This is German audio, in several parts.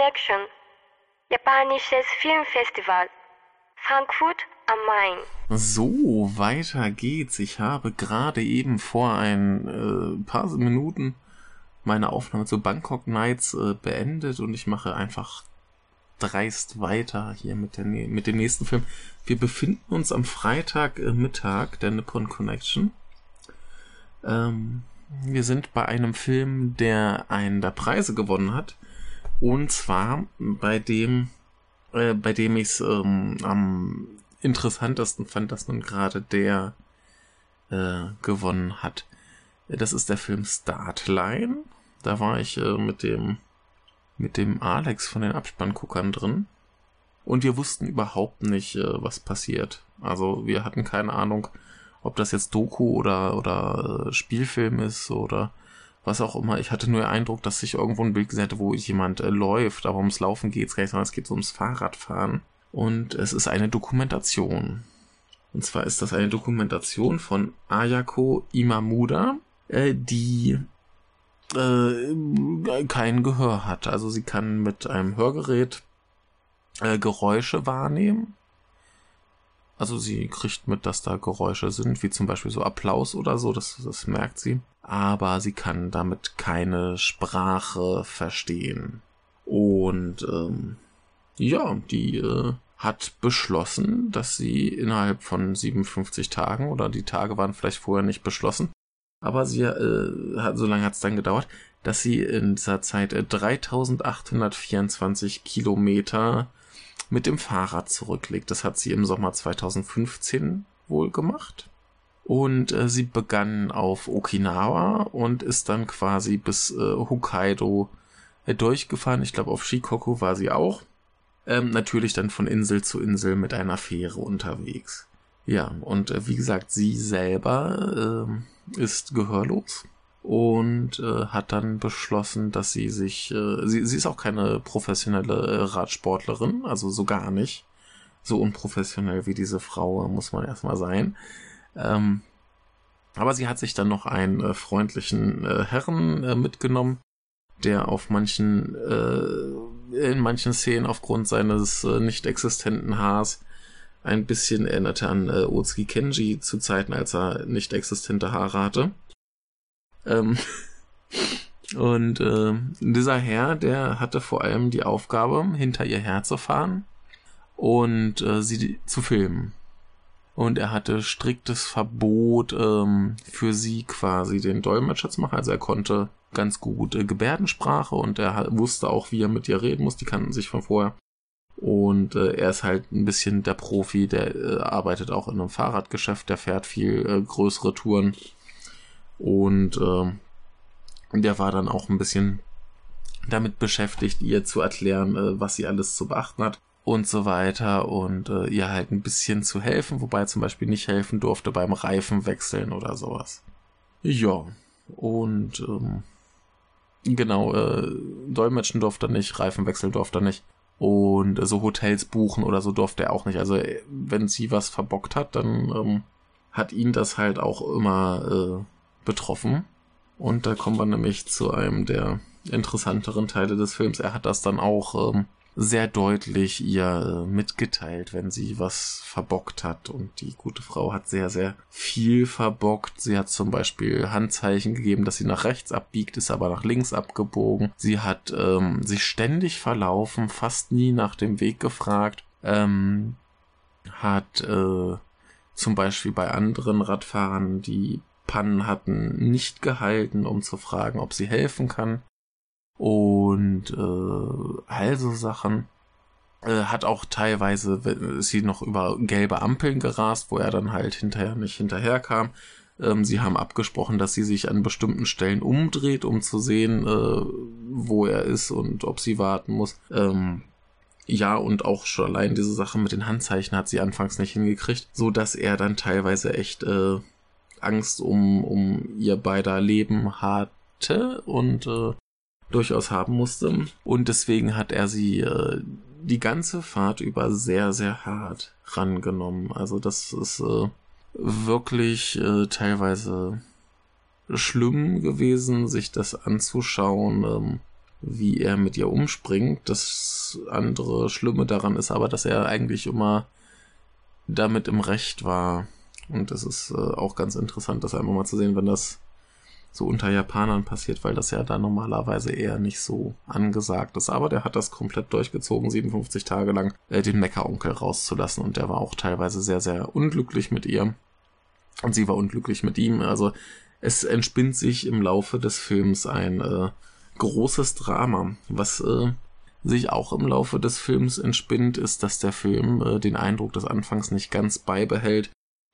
Connection, japanisches Filmfestival, Frankfurt am Main. So, weiter geht's. Ich habe gerade eben vor ein äh, paar Minuten meine Aufnahme zu Bangkok Nights äh, beendet und ich mache einfach dreist weiter hier mit, der, mit dem nächsten Film. Wir befinden uns am Freitagmittag äh, der Nippon Connection. Ähm, wir sind bei einem Film, der einen der Preise gewonnen hat. Und zwar bei dem, äh, bei dem ich es ähm, am interessantesten fand, dass nun gerade der äh, gewonnen hat. Das ist der Film Startline. Da war ich äh, mit dem mit dem Alex von den Abspannguckern drin. Und wir wussten überhaupt nicht, äh, was passiert. Also wir hatten keine Ahnung, ob das jetzt Doku oder, oder äh, Spielfilm ist oder was auch immer. Ich hatte nur den Eindruck, dass ich irgendwo ein Bild gesehen hätte, wo jemand äh, läuft, aber ums Laufen geht's gar nicht, sondern es geht so ums Fahrradfahren. Und es ist eine Dokumentation. Und zwar ist das eine Dokumentation von Ayako Imamuda, äh, die äh, kein Gehör hat. Also sie kann mit einem Hörgerät äh, Geräusche wahrnehmen also sie kriegt mit, dass da Geräusche sind, wie zum Beispiel so Applaus oder so, das, das merkt sie. Aber sie kann damit keine Sprache verstehen. Und ähm, ja, die äh, hat beschlossen, dass sie innerhalb von 57 Tagen, oder die Tage waren vielleicht vorher nicht beschlossen, aber sie äh, hat, so lange hat es dann gedauert, dass sie in dieser Zeit äh, 3824 Kilometer mit dem Fahrrad zurücklegt. Das hat sie im Sommer 2015 wohl gemacht. Und äh, sie begann auf Okinawa und ist dann quasi bis äh, Hokkaido äh, durchgefahren. Ich glaube, auf Shikoku war sie auch. Ähm, natürlich dann von Insel zu Insel mit einer Fähre unterwegs. Ja, und äh, wie gesagt, sie selber äh, ist gehörlos und äh, hat dann beschlossen, dass sie sich, äh, sie, sie ist auch keine professionelle äh, Radsportlerin, also so gar nicht. So unprofessionell wie diese Frau muss man erstmal sein. Ähm, aber sie hat sich dann noch einen äh, freundlichen äh, Herren äh, mitgenommen, der auf manchen, äh, in manchen Szenen aufgrund seines äh, nicht existenten Haars ein bisschen erinnerte an äh, Otsuki Kenji zu Zeiten, als er nicht existente Haare hatte. Ähm, und äh, dieser Herr, der hatte vor allem die Aufgabe, hinter ihr herzufahren und äh, sie zu filmen. Und er hatte striktes Verbot ähm, für sie quasi den Dolmetscher zu machen. Also er konnte ganz gut äh, Gebärdensprache und er wusste auch, wie er mit ihr reden muss. Die kannten sich von vorher. Und äh, er ist halt ein bisschen der Profi, der äh, arbeitet auch in einem Fahrradgeschäft, der fährt viel äh, größere Touren und äh, der war dann auch ein bisschen damit beschäftigt, ihr zu erklären, äh, was sie alles zu beachten hat und so weiter und äh, ihr halt ein bisschen zu helfen, wobei zum Beispiel nicht helfen durfte beim Reifen wechseln oder sowas. Ja, und ähm, genau, äh, Dolmetschen durfte er nicht, Reifen wechseln durfte er nicht. Und äh, so Hotels buchen oder so durfte er auch nicht. Also äh, wenn sie was verbockt hat, dann ähm, hat ihn das halt auch immer äh, betroffen. Und da kommen wir nämlich zu einem der interessanteren Teile des Films. Er hat das dann auch ähm, sehr deutlich ihr äh, mitgeteilt, wenn sie was verbockt hat. Und die gute Frau hat sehr, sehr viel verbockt. Sie hat zum Beispiel Handzeichen gegeben, dass sie nach rechts abbiegt, ist aber nach links abgebogen. Sie hat ähm, sich ständig verlaufen, fast nie nach dem Weg gefragt. Ähm, hat äh, zum Beispiel bei anderen Radfahrern, die Pannen hatten, nicht gehalten, um zu fragen, ob sie helfen kann. Und äh, also Sachen. Äh, hat auch teilweise ist sie noch über gelbe Ampeln gerast, wo er dann halt hinterher nicht hinterherkam. Ähm, sie haben abgesprochen, dass sie sich an bestimmten Stellen umdreht, um zu sehen, äh, wo er ist und ob sie warten muss. Ähm, ja, und auch schon allein diese Sache mit den Handzeichen hat sie anfangs nicht hingekriegt, so dass er dann teilweise echt äh, Angst um, um ihr beider Leben hatte und äh, durchaus haben musste. Und deswegen hat er sie äh, die ganze Fahrt über sehr, sehr hart rangenommen. Also das ist äh, wirklich äh, teilweise schlimm gewesen, sich das anzuschauen. Ähm, wie er mit ihr umspringt. Das andere Schlimme daran ist aber, dass er eigentlich immer damit im Recht war. Und das ist äh, auch ganz interessant, das einfach mal zu sehen, wenn das so unter Japanern passiert, weil das ja da normalerweise eher nicht so angesagt ist. Aber der hat das komplett durchgezogen, 57 Tage lang äh, den Meckeronkel rauszulassen und der war auch teilweise sehr, sehr unglücklich mit ihr. Und sie war unglücklich mit ihm. Also es entspinnt sich im Laufe des Films ein äh, großes Drama. Was äh, sich auch im Laufe des Films entspinnt, ist, dass der Film äh, den Eindruck des Anfangs nicht ganz beibehält.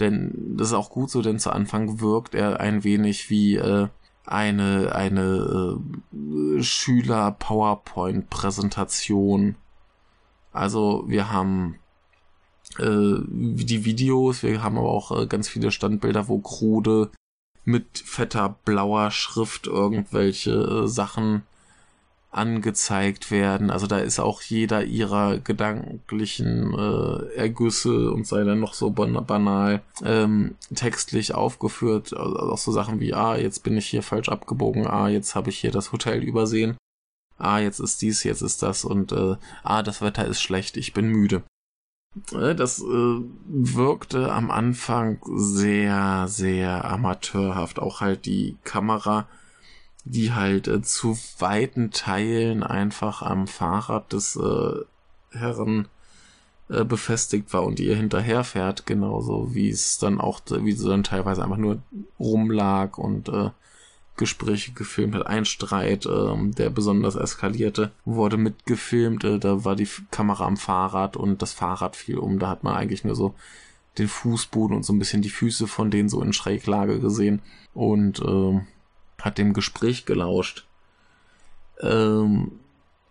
Denn das ist auch gut so, denn zu Anfang wirkt er ein wenig wie äh, eine, eine äh, Schüler-PowerPoint-Präsentation. Also wir haben äh, die Videos, wir haben aber auch äh, ganz viele Standbilder, wo Krude mit fetter blauer Schrift irgendwelche äh, Sachen angezeigt werden. Also da ist auch jeder ihrer gedanklichen äh, Ergüsse und sei dann noch so banal ähm, textlich aufgeführt. Also auch so Sachen wie, ah, jetzt bin ich hier falsch abgebogen, ah, jetzt habe ich hier das Hotel übersehen, ah, jetzt ist dies, jetzt ist das und äh, ah, das Wetter ist schlecht, ich bin müde. Äh, das äh, wirkte am Anfang sehr, sehr amateurhaft. Auch halt die Kamera die halt äh, zu weiten Teilen einfach am Fahrrad des äh, Herren äh, befestigt war und ihr hinterherfährt, genauso wie es dann auch, wie sie dann teilweise einfach nur rumlag und äh, Gespräche gefilmt hat. Ein Streit, äh, der besonders eskalierte, wurde mitgefilmt. Äh, da war die Kamera am Fahrrad und das Fahrrad fiel um. Da hat man eigentlich nur so den Fußboden und so ein bisschen die Füße von denen so in Schräglage gesehen. Und äh, hat dem Gespräch gelauscht. Ähm,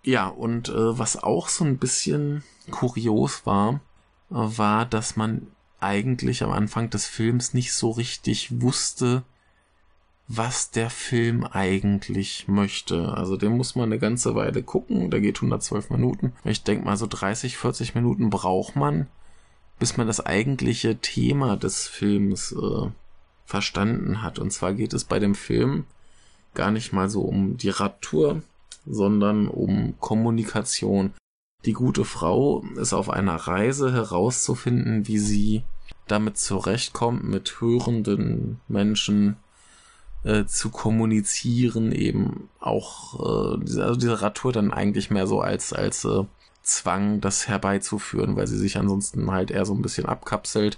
ja, und äh, was auch so ein bisschen kurios war, äh, war, dass man eigentlich am Anfang des Films nicht so richtig wusste, was der Film eigentlich möchte. Also den muss man eine ganze Weile gucken. Der geht 112 Minuten. Ich denke mal so 30, 40 Minuten braucht man, bis man das eigentliche Thema des Films äh, verstanden hat. Und zwar geht es bei dem Film gar nicht mal so um die Radtour, sondern um Kommunikation. Die gute Frau ist auf einer Reise herauszufinden, wie sie damit zurechtkommt, mit hörenden Menschen äh, zu kommunizieren, eben auch äh, also diese Radtour dann eigentlich mehr so als als äh, Zwang, das herbeizuführen, weil sie sich ansonsten halt eher so ein bisschen abkapselt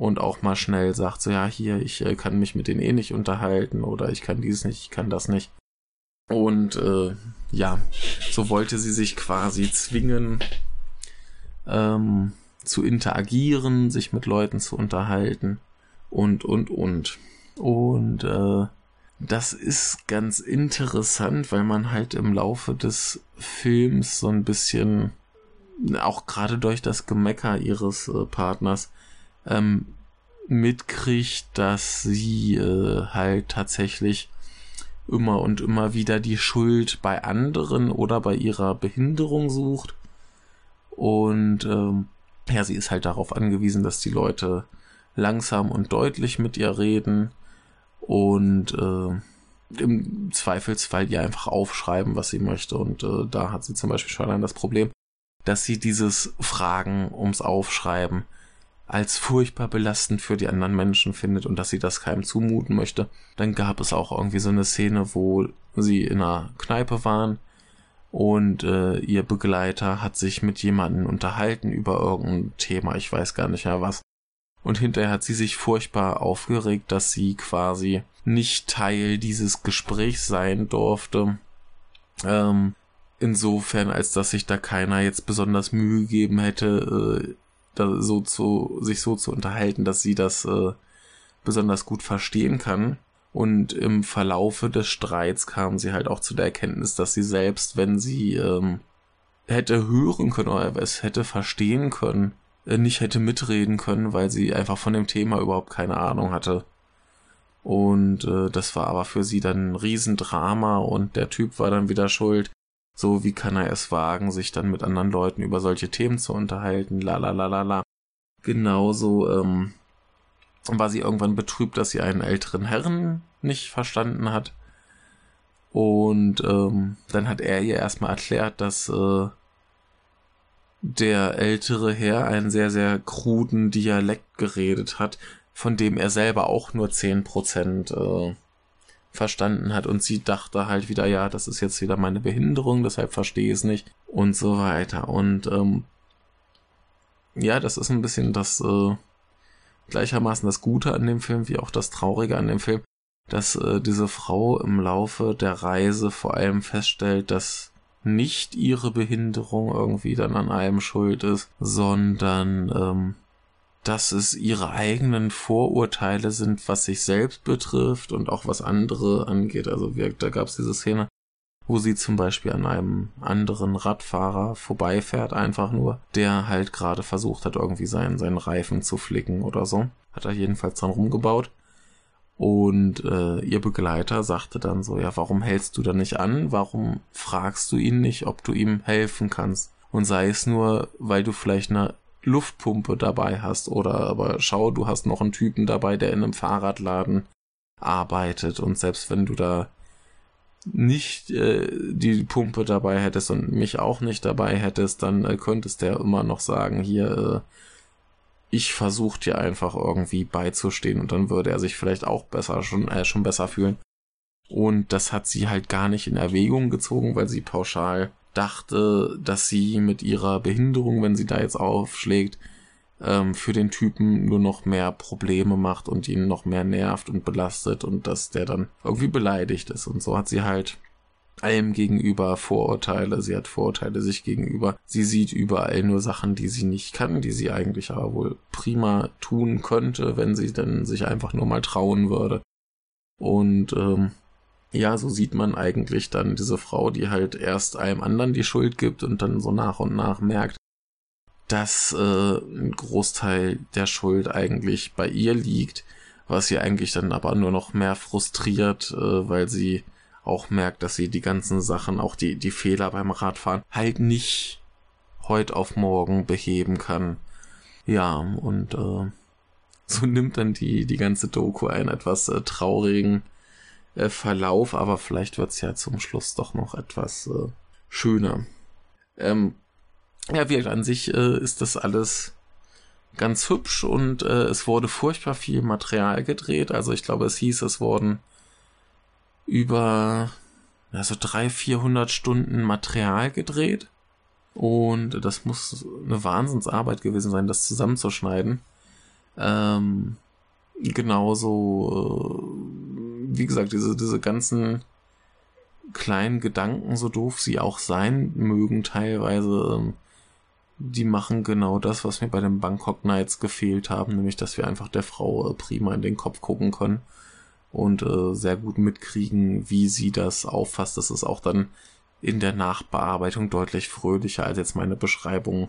und auch mal schnell sagt, so ja, hier, ich äh, kann mich mit denen eh nicht unterhalten oder ich kann dies nicht, ich kann das nicht. Und äh, ja, so wollte sie sich quasi zwingen, ähm, zu interagieren, sich mit Leuten zu unterhalten und, und, und. Und äh, das ist ganz interessant, weil man halt im Laufe des Films so ein bisschen, auch gerade durch das Gemecker ihres äh, Partners, ähm, mitkriegt, dass sie äh, halt tatsächlich immer und immer wieder die Schuld bei anderen oder bei ihrer Behinderung sucht. Und ähm, ja, sie ist halt darauf angewiesen, dass die Leute langsam und deutlich mit ihr reden und äh, im Zweifelsfall ihr einfach aufschreiben, was sie möchte. Und äh, da hat sie zum Beispiel schon dann das Problem, dass sie dieses Fragen ums Aufschreiben als furchtbar belastend für die anderen Menschen findet und dass sie das keinem zumuten möchte. Dann gab es auch irgendwie so eine Szene, wo sie in einer Kneipe waren und äh, ihr Begleiter hat sich mit jemandem unterhalten über irgendein Thema, ich weiß gar nicht mehr was. Und hinterher hat sie sich furchtbar aufgeregt, dass sie quasi nicht Teil dieses Gesprächs sein durfte. Ähm, insofern, als dass sich da keiner jetzt besonders Mühe gegeben hätte, äh, da so zu, sich so zu unterhalten, dass sie das äh, besonders gut verstehen kann. Und im Verlaufe des Streits kam sie halt auch zu der Erkenntnis, dass sie selbst, wenn sie ähm, hätte hören können oder es hätte verstehen können, äh, nicht hätte mitreden können, weil sie einfach von dem Thema überhaupt keine Ahnung hatte. Und äh, das war aber für sie dann ein Riesendrama und der Typ war dann wieder schuld, so, wie kann er es wagen, sich dann mit anderen Leuten über solche Themen zu unterhalten? La la la la la. Genauso ähm, war sie irgendwann betrübt, dass sie einen älteren Herrn nicht verstanden hat. Und ähm, dann hat er ihr erstmal erklärt, dass äh, der ältere Herr einen sehr, sehr kruden Dialekt geredet hat, von dem er selber auch nur 10% äh, verstanden hat. Und sie dachte halt wieder, ja, das ist jetzt wieder meine Behinderung, deshalb verstehe ich es nicht und so weiter. Und ähm, ja, das ist ein bisschen das äh, gleichermaßen das Gute an dem Film wie auch das Traurige an dem Film, dass äh, diese Frau im Laufe der Reise vor allem feststellt, dass nicht ihre Behinderung irgendwie dann an allem schuld ist, sondern ähm, dass es ihre eigenen Vorurteile sind, was sich selbst betrifft und auch was andere angeht. Also wir, da gab es diese Szene, wo sie zum Beispiel an einem anderen Radfahrer vorbeifährt, einfach nur, der halt gerade versucht hat, irgendwie seinen, seinen Reifen zu flicken oder so. Hat er jedenfalls dran rumgebaut. Und äh, ihr Begleiter sagte dann so, ja, warum hältst du da nicht an? Warum fragst du ihn nicht, ob du ihm helfen kannst? Und sei es nur, weil du vielleicht eine Luftpumpe dabei hast oder aber schau, du hast noch einen Typen dabei, der in einem Fahrradladen arbeitet und selbst wenn du da nicht äh, die Pumpe dabei hättest und mich auch nicht dabei hättest, dann äh, könntest der immer noch sagen, hier, äh, ich versuche dir einfach irgendwie beizustehen und dann würde er sich vielleicht auch besser schon, äh, schon besser fühlen. Und das hat sie halt gar nicht in Erwägung gezogen, weil sie pauschal dachte, dass sie mit ihrer Behinderung, wenn sie da jetzt aufschlägt, ähm, für den Typen nur noch mehr Probleme macht und ihn noch mehr nervt und belastet und dass der dann irgendwie beleidigt ist. Und so hat sie halt allem gegenüber Vorurteile. Sie hat Vorurteile sich gegenüber. Sie sieht überall nur Sachen, die sie nicht kann, die sie eigentlich aber wohl prima tun könnte, wenn sie denn sich einfach nur mal trauen würde. Und ähm, ja, so sieht man eigentlich dann diese Frau, die halt erst einem anderen die Schuld gibt und dann so nach und nach merkt, dass äh, ein Großteil der Schuld eigentlich bei ihr liegt, was sie eigentlich dann aber nur noch mehr frustriert, äh, weil sie auch merkt, dass sie die ganzen Sachen, auch die, die Fehler beim Radfahren, halt nicht heute auf morgen beheben kann. Ja, und äh, so nimmt dann die, die ganze Doku einen etwas äh, traurigen äh, Verlauf, aber vielleicht wird's ja zum Schluss doch noch etwas äh, schöner. Ähm, ja, wie an sich äh, ist das alles ganz hübsch und äh, es wurde furchtbar viel Material gedreht. Also ich glaube, es hieß, es wurden über also drei, vierhundert Stunden Material gedreht. Und das muss eine Wahnsinnsarbeit gewesen sein, das zusammenzuschneiden. Ähm, genauso, äh, wie gesagt, diese, diese ganzen kleinen Gedanken, so doof sie auch sein mögen, teilweise, ähm, die machen genau das, was mir bei den Bangkok Nights gefehlt haben, nämlich dass wir einfach der Frau äh, prima in den Kopf gucken können und äh, sehr gut mitkriegen, wie sie das auffasst. Das ist auch dann in der Nachbearbeitung deutlich fröhlicher als jetzt meine Beschreibung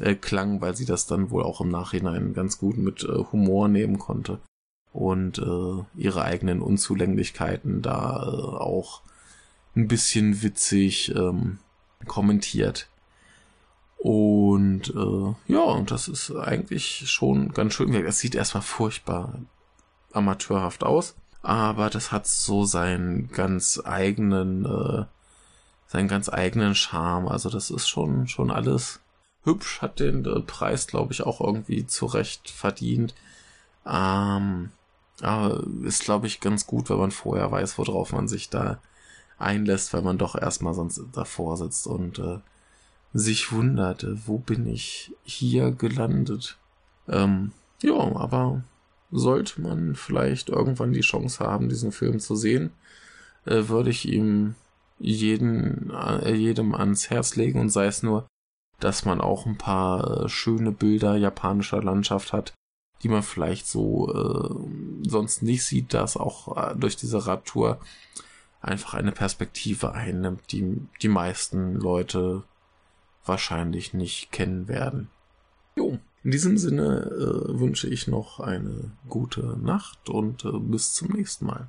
äh, klang, weil sie das dann wohl auch im Nachhinein ganz gut mit äh, Humor nehmen konnte und äh, ihre eigenen Unzulänglichkeiten da äh, auch ein bisschen witzig ähm, kommentiert. Und äh, ja, und das ist eigentlich schon ganz schön. Es sieht erstmal furchtbar amateurhaft aus, aber das hat so seinen ganz eigenen, äh, seinen ganz eigenen Charme. Also das ist schon schon alles hübsch, hat den äh, Preis, glaube ich, auch irgendwie zurecht verdient. Ähm, aber ist, glaube ich, ganz gut, wenn man vorher weiß, worauf man sich da einlässt, weil man doch erstmal sonst davor sitzt und äh, sich wunderte, wo bin ich hier gelandet? Ähm, ja, aber sollte man vielleicht irgendwann die Chance haben, diesen Film zu sehen, äh, würde ich ihm jeden, äh, jedem ans Herz legen und sei es nur, dass man auch ein paar äh, schöne Bilder japanischer Landschaft hat, die man vielleicht so äh, sonst nicht sieht, dass auch äh, durch diese Radtour einfach eine Perspektive einnimmt, die die meisten Leute wahrscheinlich nicht kennen werden. Jo, in diesem Sinne äh, wünsche ich noch eine gute Nacht und äh, bis zum nächsten Mal.